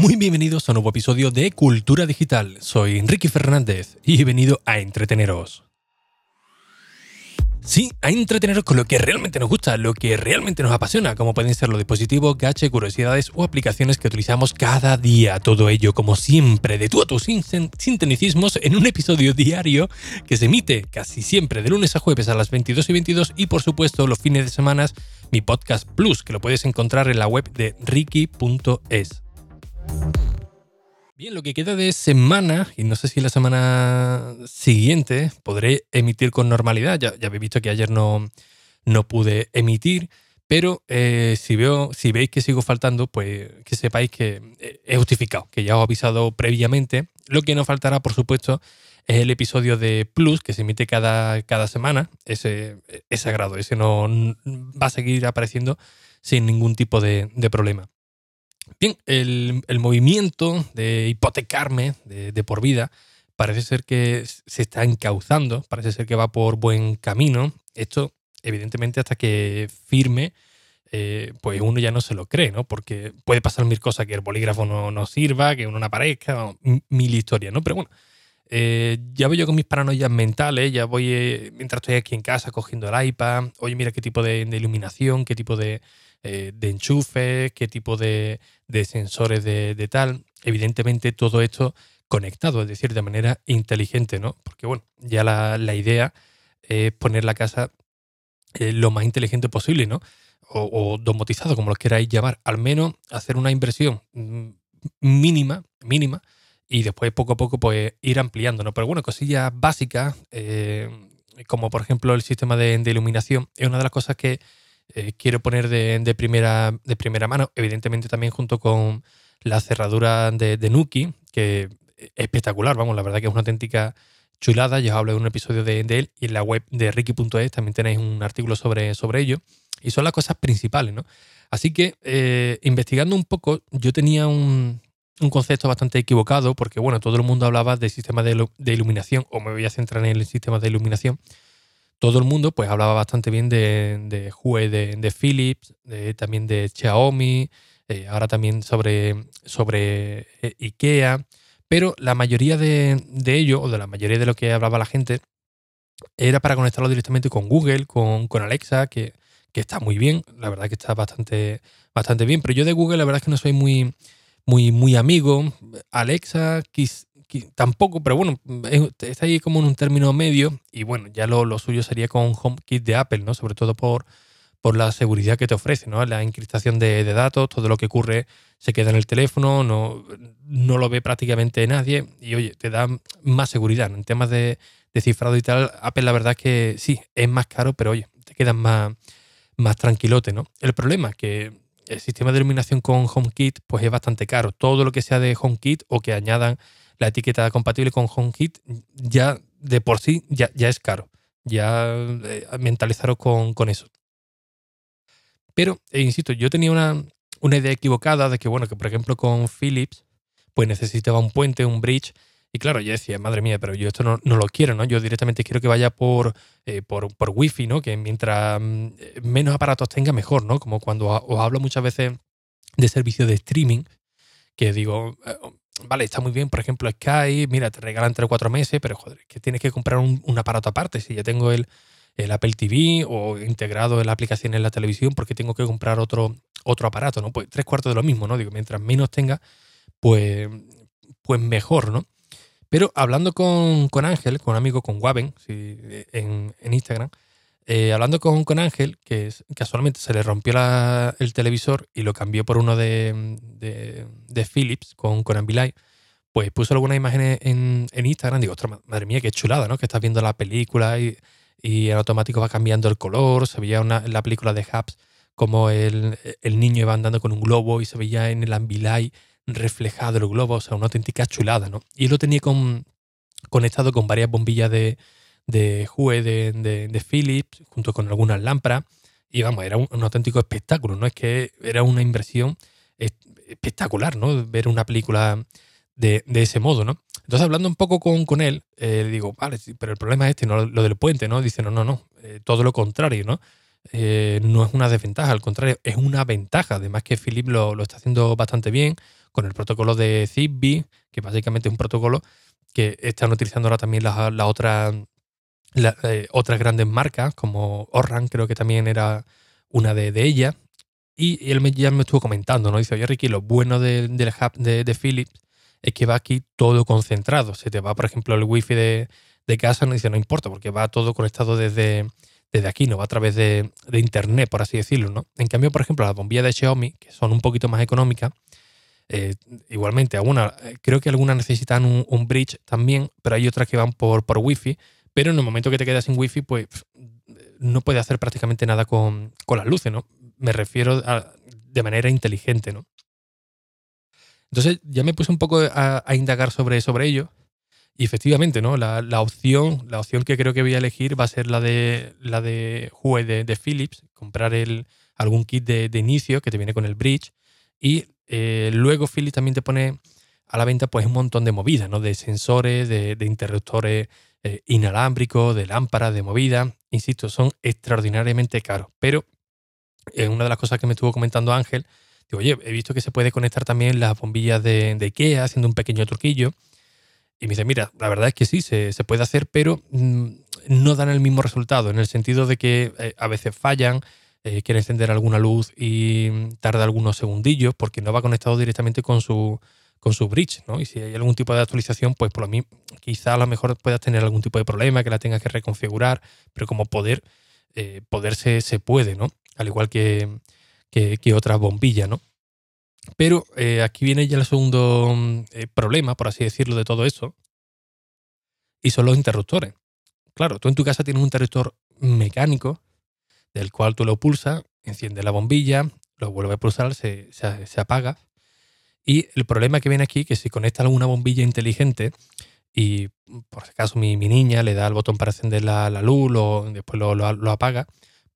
Muy bienvenidos a un nuevo episodio de Cultura Digital. Soy Enrique Fernández y he venido a entreteneros. Sí, a entreteneros con lo que realmente nos gusta, lo que realmente nos apasiona, como pueden ser los dispositivos, gaches, curiosidades o aplicaciones que utilizamos cada día. Todo ello, como siempre, de tú a tus sintonicismos en un episodio diario que se emite casi siempre de lunes a jueves a las 22 y 22 y por supuesto los fines de semana mi podcast Plus, que lo puedes encontrar en la web de ricky.es. Bien, lo que queda de semana, y no sé si la semana siguiente podré emitir con normalidad, ya, ya habéis visto que ayer no, no pude emitir, pero eh, si, veo, si veis que sigo faltando, pues que sepáis que he justificado, que ya os he avisado previamente. Lo que no faltará, por supuesto, es el episodio de Plus que se emite cada, cada semana. Ese es sagrado, ese no va a seguir apareciendo sin ningún tipo de problema. Bien, el, movimiento de hipotecarme de, por vida parece ser que se está encauzando, parece ser que va por buen camino. Esto, evidentemente, hasta que firme, eh, pues uno ya no se lo cree, ¿no? Porque puede pasar mil cosas, que el bolígrafo no, no sirva, que uno no aparezca, mil historias, ¿no? Pero bueno, eh, ya voy yo con mis paranoias mentales, ya voy, eh, mientras estoy aquí en casa cogiendo el iPad, oye, mira qué tipo de iluminación, qué tipo de, eh, de enchufes, qué tipo de, sensores de, tal. Evidentemente todo esto conectado, es decir, de manera inteligente, ¿no? Porque bueno, ya la, idea es poner la casa lo más inteligente posible, ¿no? O, domotizado, como lo queráis llamar. Al menos hacer una inversión mm, mínima, mínima, y después poco a poco pues ir ampliando, ¿no? Pero bueno, cosillas básicas, eh, como por ejemplo el sistema de, iluminación, es una de las cosas que eh, quiero poner de, primera, de primera mano, evidentemente también junto con la cerradura de, Nuki, que es espectacular, vamos, la verdad que es una auténtica chulada, ya os hablo de un episodio de, él y en la web de ricky.es también tenéis un artículo sobre, sobre ello, y son las cosas principales, ¿no? Así que eh, investigando un poco, yo tenía un, concepto bastante equivocado, porque bueno, todo el mundo hablaba de sistemas de, de, iluminación, o me voy a centrar en el sistema de iluminación, todo el mundo pues hablaba bastante bien de, de Hue de, Philips, también de Xiaomi, eh, ahora también sobre, sobre eh, IKEA, pero la mayoría de, de ello, o de la mayoría de lo que hablaba la gente, era para conectarlo directamente con Google, con, Alexa, que, que, está muy bien, la verdad que está bastante, bastante bien, pero yo de Google la verdad es que no soy muy, muy, muy amigo. Alexa, tampoco, pero bueno, está ahí como en un término medio y bueno, ya lo, suyo sería con HomeKit de Apple, ¿no? Sobre todo por, por la seguridad que te ofrece, ¿no? La encriptación de, datos, todo lo que ocurre se queda en el teléfono, no, no lo ve prácticamente nadie y oye, te da más seguridad. En temas de, cifrado y tal, Apple la verdad es que sí, es más caro, pero oye, te quedas más, más tranquilote, ¿no? El problema es que el sistema de iluminación con HomeKit pues es bastante caro. Todo lo que sea de HomeKit o que añadan la etiqueta compatible con HomeKit ya de por sí ya, ya es caro. Ya eh, mentalizaros con, eso. Pero, eh, insisto, yo tenía una, idea equivocada de que, bueno, que por ejemplo con Philips, pues necesitaba un puente, un bridge. Y claro, yo decía, madre mía, pero yo esto no, lo quiero, ¿no? Yo directamente quiero que vaya por, eh, por, por Wi-Fi, ¿no? Que mientras mm, menos aparatos tenga, mejor, ¿no? Como cuando os hablo muchas veces de servicios de streaming, que digo, vale, está muy bien, por ejemplo, Sky, mira, te regalan 3 o 4 meses, pero joder, que tienes que comprar un, aparato aparte. Si ya tengo el, Apple TV o integrado en la aplicación en la televisión, porque tengo que comprar otro, otro aparato, ¿no? Pues tres cuartos de lo mismo, ¿no? Digo, mientras menos tenga, pues, pues mejor, ¿no? Pero hablando con, Ángel, con un amigo, con Waben, en, en Instagram, eh, hablando con, con, Ángel, que casualmente se le rompió el televisor y lo cambió por uno de, de, Philips con, con Ambilight, pues puso algunas imágenes en, en Instagram. Digo, ostras, madre mía, qué chulada, ¿no? Que estás viendo la película y, y en automático va cambiando el color. Se veía una, en la película de Hubs como el, el, niño iba andando con un globo y se veía en el Ambilight reflejado el globo. O sea, una auténtica chulada, ¿no? Y lo tenía con, conectado con varias bombillas de de Hue de, de, Philips, junto con algunas lámparas. Y vamos, era un, auténtico espectáculo, ¿no? Es que era una inversión espectacular, ¿no? Ver una película de, ese modo, ¿no? Entonces, hablando un poco con, con él, eh, digo, vale, pero el problema es este, no lo del puente, ¿no? Dice, no, no, no, eh, todo lo contrario, ¿no? Eh, no es una desventaja, al contrario, es una ventaja. Además que Philips lo, lo está haciendo bastante bien con el protocolo de Zigbee, que básicamente es un protocolo que están utilizando ahora también las otras eh, otras grandes marcas, como Orran, creo que también era una de, ellas. Y, él ya me estuvo comentando, ¿no? Dice, oye Ricky, lo bueno del hub de, Philips es que va aquí todo concentrado. Se te va, por ejemplo, el wifi de, de casa, no dice, no importa, porque va todo conectado desde, desde aquí, no va a través de, internet, por así decirlo, ¿no? En cambio, por ejemplo, las bombillas de Xiaomi, que son un poquito más económicas, eh, igualmente, algunas, eh, creo que algunas necesitan un, bridge también, pero hay otras que van por, por Wi-Fi, pero en el momento que te quedas sin Wi-Fi, pues no puedes hacer prácticamente nada con, las luces, ¿no? Me refiero de manera inteligente, ¿no? Entonces ya me puse un poco a, indagar sobre, sobre ello y efectivamente, ¿no? La, opción, la opción que creo que voy a elegir va a ser la de la de Hue de, Philips, comprar el, algún kit de, inicio que te viene con el bridge. Y eh, luego Philips también te pone a la venta pues un montón de movidas, ¿no? De sensores, de, interruptores eh, inalámbricos, de lámparas, de movida. Insisto, son extraordinariamente caros. Pero eh, una de las cosas que me estuvo comentando Ángel, digo, oye, he visto que se puede conectar también las bombillas de, de IKEA haciendo un pequeño truquillo. Y me dice, mira, la verdad es que sí, se, puede hacer, pero mm, no dan el mismo resultado, en el sentido de que a veces fallan, eh, quiere encender alguna luz y mm, tarda algunos segundillos porque no va conectado directamente con su, con su bridge, ¿no? Y si hay algún tipo de actualización, pues por lo mismo, quizá a lo mejor puedas tener algún tipo de problema que la tengas que reconfigurar, pero como poder, eh, se, puede, ¿no? Al igual que, que, otras bombillas, ¿no? Pero eh, aquí viene ya el segundo mm, eh, problema, por así decirlo, de todo eso. Y son los interruptores. Claro, tú en tu casa tienes un interruptor mecánico del cual tú lo pulsas, enciende la bombilla, lo vuelve a pulsar, se, apaga. Y el problema que viene aquí es que si conectas alguna bombilla inteligente y por si acaso mi, niña le da el botón para encender la, luz o después lo, apaga,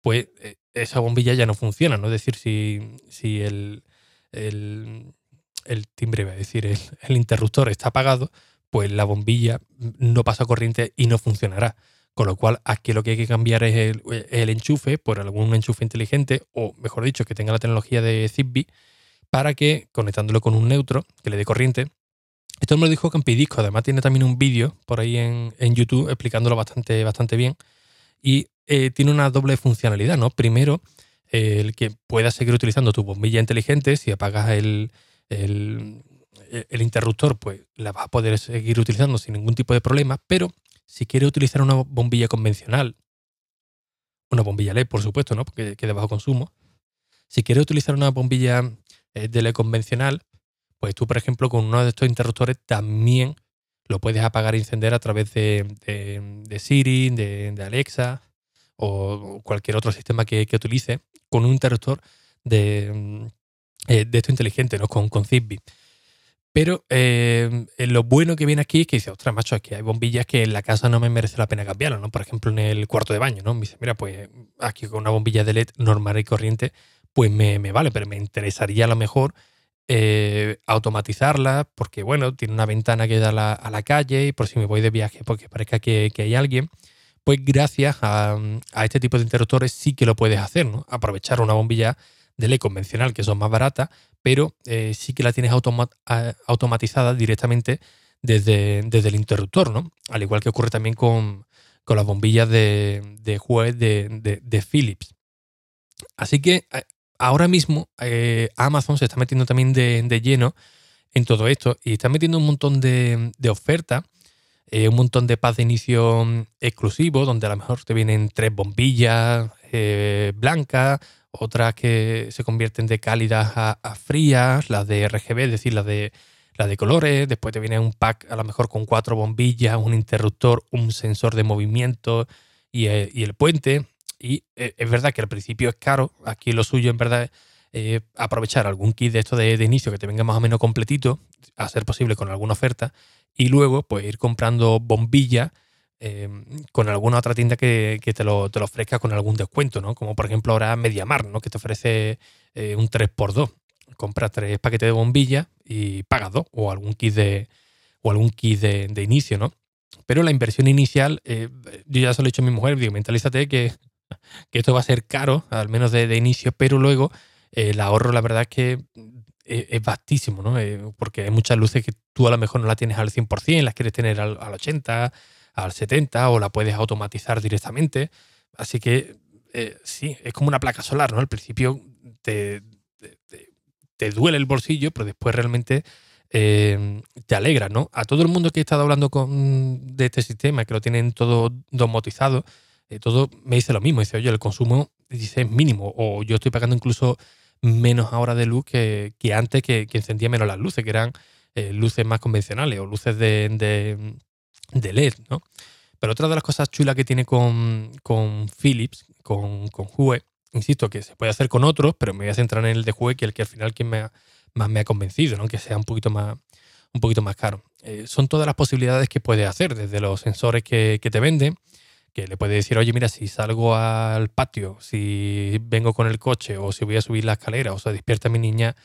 pues eh, esa bombilla ya no funciona. ¿no? Es decir, si, si el, el, timbre, es decir, el, interruptor está apagado, pues la bombilla no pasa corriente y no funcionará. Con lo cual, aquí lo que hay que cambiar es el, enchufe por algún enchufe inteligente, o mejor dicho, que tenga la tecnología de Zigbee, para que, conectándolo con un neutro, que le dé corriente, esto me lo dijo Campidisco, además tiene también un vídeo por ahí en, YouTube explicándolo bastante, bastante bien. Y eh, tiene una doble funcionalidad, ¿no? Primero, el que puedas seguir utilizando tu bombilla inteligente, si apagas el, el, interruptor, pues la vas a poder seguir utilizando sin ningún tipo de problema, pero si quieres utilizar una bombilla convencional, una bombilla LED, por supuesto, ¿no? Porque que de bajo consumo. Si quieres utilizar una bombilla eh, de LED convencional, pues tú, por ejemplo, con uno de estos interruptores también lo puedes apagar e encender a través de, de, Siri, de, Alexa o cualquier otro sistema que, que utilice con un interruptor de, mm, eh, de esto inteligente, ¿no? Con, con Zigbee. Pero eh, lo bueno que viene aquí es que dice, ostras, macho, que hay bombillas que en la casa no me merece la pena cambiarlas, ¿no? Por ejemplo, en el cuarto de baño, ¿no? Me dice, mira, pues aquí con una bombilla de LED normal y corriente, pues me, vale, pero me interesaría a lo mejor eh, automatizarla, porque bueno, tiene una ventana que da a la calle y por si me voy de viaje, porque parezca que, que hay alguien pues gracias a, este tipo de interruptores sí que lo puedes hacer, ¿no? Aprovechar una bombilla de LED convencional que son más baratas, pero eh, sí que la tienes automatizada directamente desde, desde, el interruptor, ¿no? Al igual que ocurre también con, las bombillas de, de de, Philips. Así que eh, ahora mismo eh, Amazon se está metiendo también de, lleno en todo esto y está metiendo un montón de, ofertas eh, un montón de paz de inicio mm, exclusivo, donde a lo mejor te vienen tres bombillas blancas, otras que se convierten de cálidas a, frías, las de RGB, es decir, las de, las de colores. Después te viene un pack a lo mejor con cuatro bombillas, un interruptor, un sensor de movimiento y, eh, el puente. Y es verdad que al principio es caro. Aquí lo suyo en verdad es aprovechar algún kit de esto de, de, inicio que te venga más o menos completito, a ser posible con alguna oferta, y luego pues ir comprando bombillas eh, con alguna otra tienda que, te, lo, te, lo, ofrezca con algún descuento, ¿no? Como por ejemplo ahora Mediamar, ¿no? Que te ofrece eh, un 3x2. Compras tres paquetes de bombillas y pagas dos, o algún kit de, o algún kit de, inicio, ¿no? Pero la inversión inicial, eh, yo ya se lo he dicho a mi mujer, digo, mentalízate que, que esto va a ser caro, al menos de, inicio, pero luego el ahorro, la verdad es que es, vastísimo, ¿no? porque hay muchas luces que tú a lo mejor no las tienes al 100%, las quieres tener al, 80%, al 70% o la puedes automatizar directamente. Así que sí, es como una placa solar, ¿no? Al principio te, te, duele el bolsillo, pero después realmente te alegra, ¿no? A todo el mundo que he estado hablando con, de este sistema, que lo tienen todo domotizado, todo me dice lo mismo. Dice, oye, el consumo dice, es mínimo, o yo estoy pagando incluso menos ahora de luz que, antes que, encendía menos las luces, que eran eh, luces más convencionales o luces de, LED, ¿no? Pero otra de las cosas chulas que tiene con, con Philips, con, con Hue, insisto, que se puede hacer con otros, pero me voy a centrar en el de Hue, que el que al final que me más me ha convencido, ¿no? que sea un poquito más, un poquito más caro. Eh, son todas las posibilidades que puedes hacer, desde los sensores que, que te venden, que le puede decir, oye, mira, si salgo al patio, si vengo con el coche o si voy a subir la escalera o se despierta mi niña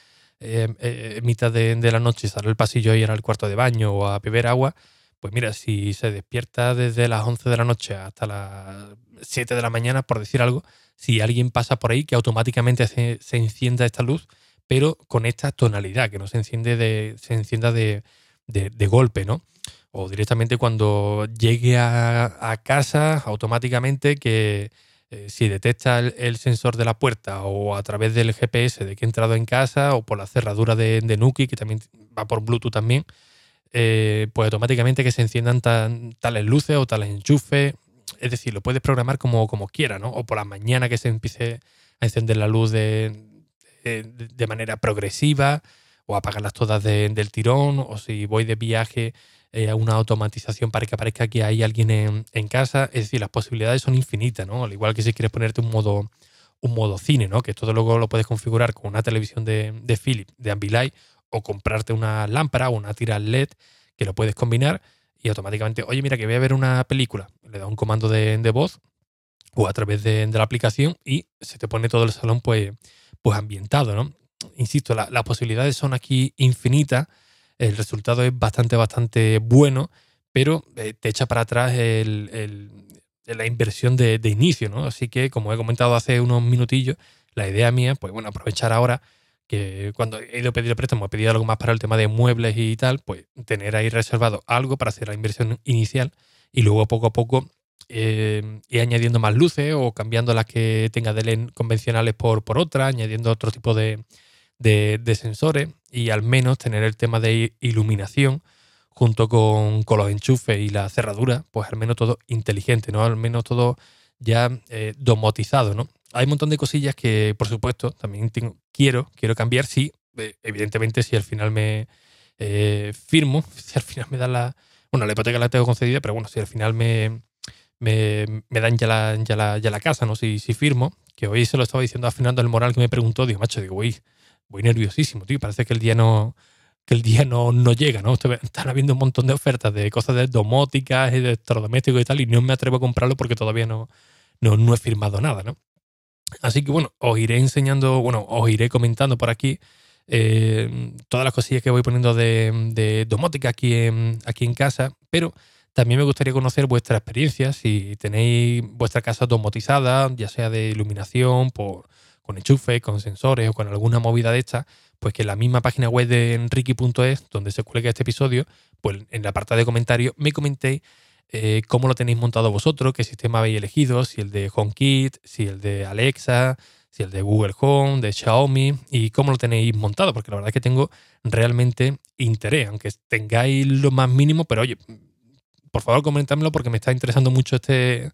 eh, eh, mitad de, la noche sale al pasillo y ir al cuarto de baño o a beber agua, pues mira, si se despierta desde las 11 de la noche hasta las 7 de la mañana, por decir algo, si alguien pasa por ahí, que automáticamente se, encienda esta luz, pero con esta tonalidad, que no se enciende de, se encienda de, de golpe, ¿no? o directamente cuando llegue a, casa automáticamente que eh, si detecta el, sensor de la puerta o a través del GPS de que he entrado en casa o por la cerradura de, de Nuki, que también va por Bluetooth también, eh, pues automáticamente que se enciendan tales luces o tales enchufes. Es decir, lo puedes programar como, como quieras, ¿no? O por la mañana que se empiece a encender la luz de, de, manera progresiva o apagarlas todas del tirón o si voy de viaje eh, una automatización para que aparezca que hay alguien en, casa. Es decir, las posibilidades son infinitas, ¿no? Al igual que si quieres ponerte un modo, un modo cine, ¿no? Que todo luego lo puedes configurar con una televisión de, de Philips, de Ambilight, o comprarte una lámpara o una tira LED que lo puedes combinar y automáticamente, oye, mira que voy a ver una película. Le da un comando de, voz o a través de, la aplicación y se te pone todo el salón pues, pues ambientado, ¿no? Insisto, las posibilidades son aquí infinitas el resultado es bastante, bastante bueno, pero eh, te echa para atrás la inversión de, inicio, ¿no? Así que, como he comentado hace unos minutillos, la idea mía, pues bueno, aprovechar ahora que cuando he ido a pedir el préstamo, he pedido algo más para el tema de muebles y tal, pues tener ahí reservado algo para hacer la inversión inicial y luego poco a poco eh, ir añadiendo más luces o cambiando las que tenga de LED convencionales por, por otras, añadiendo otro tipo de, de, sensores y al menos tener el tema de iluminación junto con, los enchufes y la cerradura, pues al menos todo inteligente, ¿no? Al menos todo ya eh, domotizado, ¿no? Hay un montón de cosillas que, por supuesto, también quiero, quiero cambiar, sí, eh, evidentemente si al final me eh, firmo, si al final me dan la... Bueno, la hipoteca la tengo concedida, pero bueno, si al final me, me, dan ya la, ya la, ya la casa, ¿no? Si, si firmo, que hoy se lo estaba diciendo a Fernando el Moral que me preguntó, digo, macho, digo, uy, voy nerviosísimo, tío. Parece que el día no, que el día no, no llega, ¿no? Están habiendo un montón de ofertas de cosas de domóticas y de electrodomésticos y tal, y no me atrevo a comprarlo porque todavía no, no, he firmado nada, ¿no? Así que bueno, os iré enseñando, bueno, os iré comentando por aquí eh, todas las cosillas que voy poniendo de, domótica aquí en, aquí en casa, pero también me gustaría conocer vuestra experiencia, si tenéis vuestra casa domotizada, ya sea de iluminación, por con enchufe, con sensores o con alguna movida de esta, pues que en la misma página web de enrique.es, donde se cuelga este episodio, pues en la parte de comentarios me comentéis eh, cómo lo tenéis montado vosotros, qué sistema habéis elegido, si el de HomeKit, si el de Alexa, si el de Google Home, de Xiaomi y cómo lo tenéis montado, porque la verdad es que tengo realmente interés, aunque tengáis lo más mínimo, pero oye, por favor comentádmelo porque me está interesando mucho este,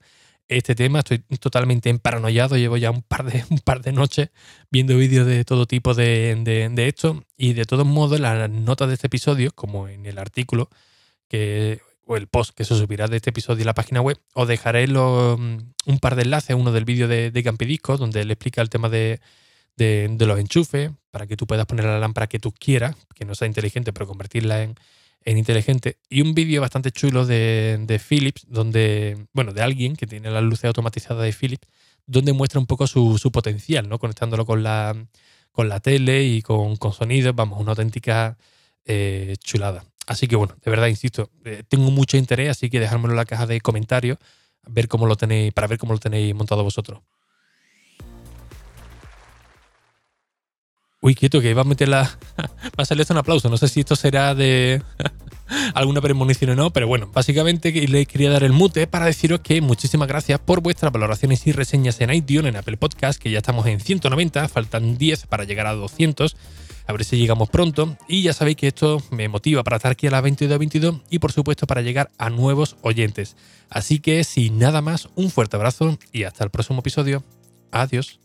este tema. Estoy totalmente emparanoiado. Llevo ya un par de, un par de noches viendo vídeos de todo tipo de, de, esto. Y de todos modos, las notas de este episodio, como en el artículo que, o el post que se subirá de este episodio en la página web, os dejaré un par de enlaces. Uno del vídeo de, de Campidisco, donde él explica el tema de, de, los enchufes, para que tú puedas poner la lámpara que tú quieras, que no sea inteligente, pero convertirla en, en inteligente. Y un vídeo bastante chulo de, Philips, donde, bueno, de alguien que tiene las luces automatizadas de Philips, donde muestra un poco su, potencial, ¿no? Conectándolo con la, con la tele y con, con sonido, vamos, una auténtica eh, chulada. Así que bueno, de verdad, insisto, eh, tengo mucho interés, así que dejármelo en la caja de comentarios, ver cómo lo tenéis, para ver cómo lo tenéis montado vosotros. Uy, quieto, que va a meter la. va a salir esto un aplauso. No sé si esto será de alguna premonición o no, pero bueno, básicamente les quería dar el mute para deciros que muchísimas gracias por vuestras valoraciones y reseñas en iTunes, en Apple Podcast, que ya estamos en 190, faltan 10 para llegar a 200. A ver si llegamos pronto. Y ya sabéis que esto me motiva para estar aquí a las 22.22 y por supuesto para llegar a nuevos oyentes. Así que sin nada más, un fuerte abrazo y hasta el próximo episodio. Adiós.